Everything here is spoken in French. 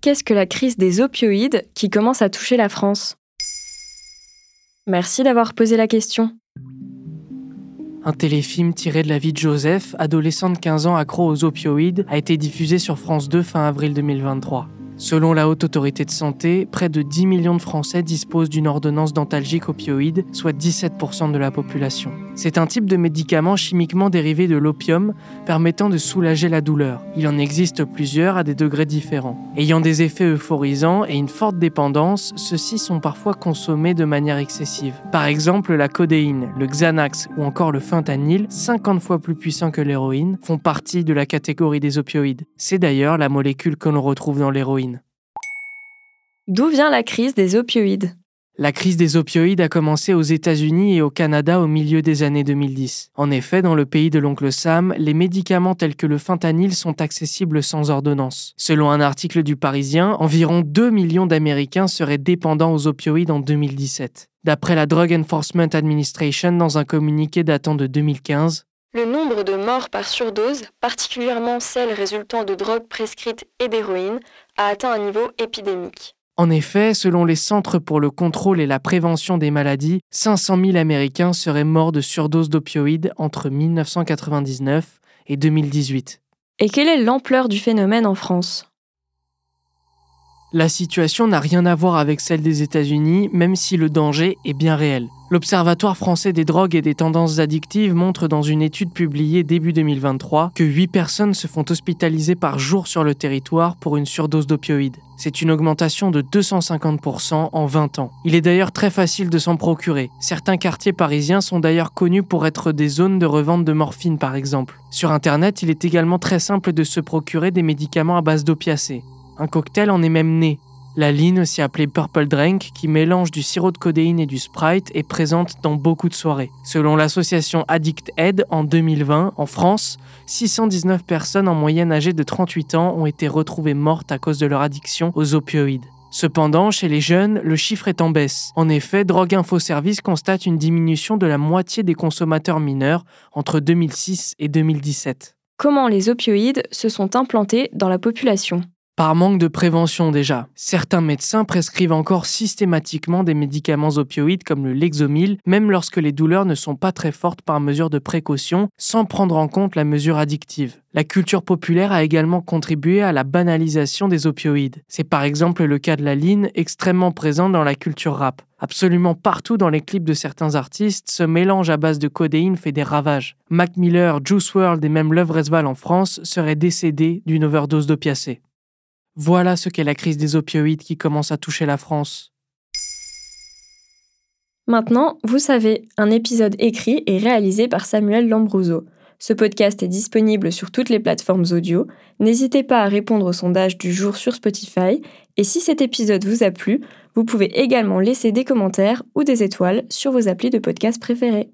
qu'est-ce que la crise des opioïdes qui commence à toucher la France? Merci d'avoir posé la question. Un téléfilm tiré de la vie de Joseph, adolescent de 15 ans accro aux opioïdes, a été diffusé sur France 2 fin avril 2023. Selon la Haute Autorité de Santé, près de 10 millions de Français disposent d'une ordonnance dentalgique opioïde, soit 17% de la population. C'est un type de médicament chimiquement dérivé de l'opium permettant de soulager la douleur. Il en existe plusieurs à des degrés différents. Ayant des effets euphorisants et une forte dépendance, ceux-ci sont parfois consommés de manière excessive. Par exemple, la codéine, le Xanax ou encore le fentanyl, 50 fois plus puissants que l'héroïne, font partie de la catégorie des opioïdes. C'est d'ailleurs la molécule que l'on retrouve dans l'héroïne. D'où vient la crise des opioïdes? La crise des opioïdes a commencé aux États-Unis et au Canada au milieu des années 2010. En effet, dans le pays de l'oncle Sam, les médicaments tels que le fentanyl sont accessibles sans ordonnance. Selon un article du Parisien, environ 2 millions d'Américains seraient dépendants aux opioïdes en 2017. D'après la Drug Enforcement Administration dans un communiqué datant de 2015, le nombre de morts par surdose, particulièrement celles résultant de drogues prescrites et d'héroïne, a atteint un niveau épidémique. En effet, selon les Centres pour le contrôle et la prévention des maladies, 500 000 Américains seraient morts de surdose d'opioïdes entre 1999 et 2018. Et quelle est l'ampleur du phénomène en France? La situation n'a rien à voir avec celle des États-Unis, même si le danger est bien réel. L'Observatoire français des drogues et des tendances addictives montre dans une étude publiée début 2023 que 8 personnes se font hospitaliser par jour sur le territoire pour une surdose d'opioïdes. C'est une augmentation de 250% en 20 ans. Il est d'ailleurs très facile de s'en procurer. Certains quartiers parisiens sont d'ailleurs connus pour être des zones de revente de morphine par exemple. Sur Internet, il est également très simple de se procurer des médicaments à base d'opiacés. Un cocktail en est même né. La ligne, aussi appelée Purple Drink, qui mélange du sirop de codéine et du Sprite, est présente dans beaucoup de soirées. Selon l'association Addict Aid, en 2020, en France, 619 personnes en moyenne âgées de 38 ans ont été retrouvées mortes à cause de leur addiction aux opioïdes. Cependant, chez les jeunes, le chiffre est en baisse. En effet, Drogue Info Service constate une diminution de la moitié des consommateurs mineurs entre 2006 et 2017. Comment les opioïdes se sont implantés dans la population? Par manque de prévention déjà. Certains médecins prescrivent encore systématiquement des médicaments opioïdes comme le Lexomil, même lorsque les douleurs ne sont pas très fortes par mesure de précaution, sans prendre en compte la mesure addictive. La culture populaire a également contribué à la banalisation des opioïdes. C'est par exemple le cas de la line, extrêmement présente dans la culture rap. Absolument partout dans les clips de certains artistes, ce mélange à base de codéine fait des ravages. Mac Miller, Juice WRLD et même Love Resval en France seraient décédés d'une overdose d'opiacés. Voilà ce qu'est la crise des opioïdes qui commence à toucher la France. Maintenant, vous savez, un épisode écrit et réalisé par Samuel Lambrouzo. Ce podcast est disponible sur toutes les plateformes audio. N'hésitez pas à répondre au sondage du jour sur Spotify. Et si cet épisode vous a plu, vous pouvez également laisser des commentaires ou des étoiles sur vos applis de podcast préférés.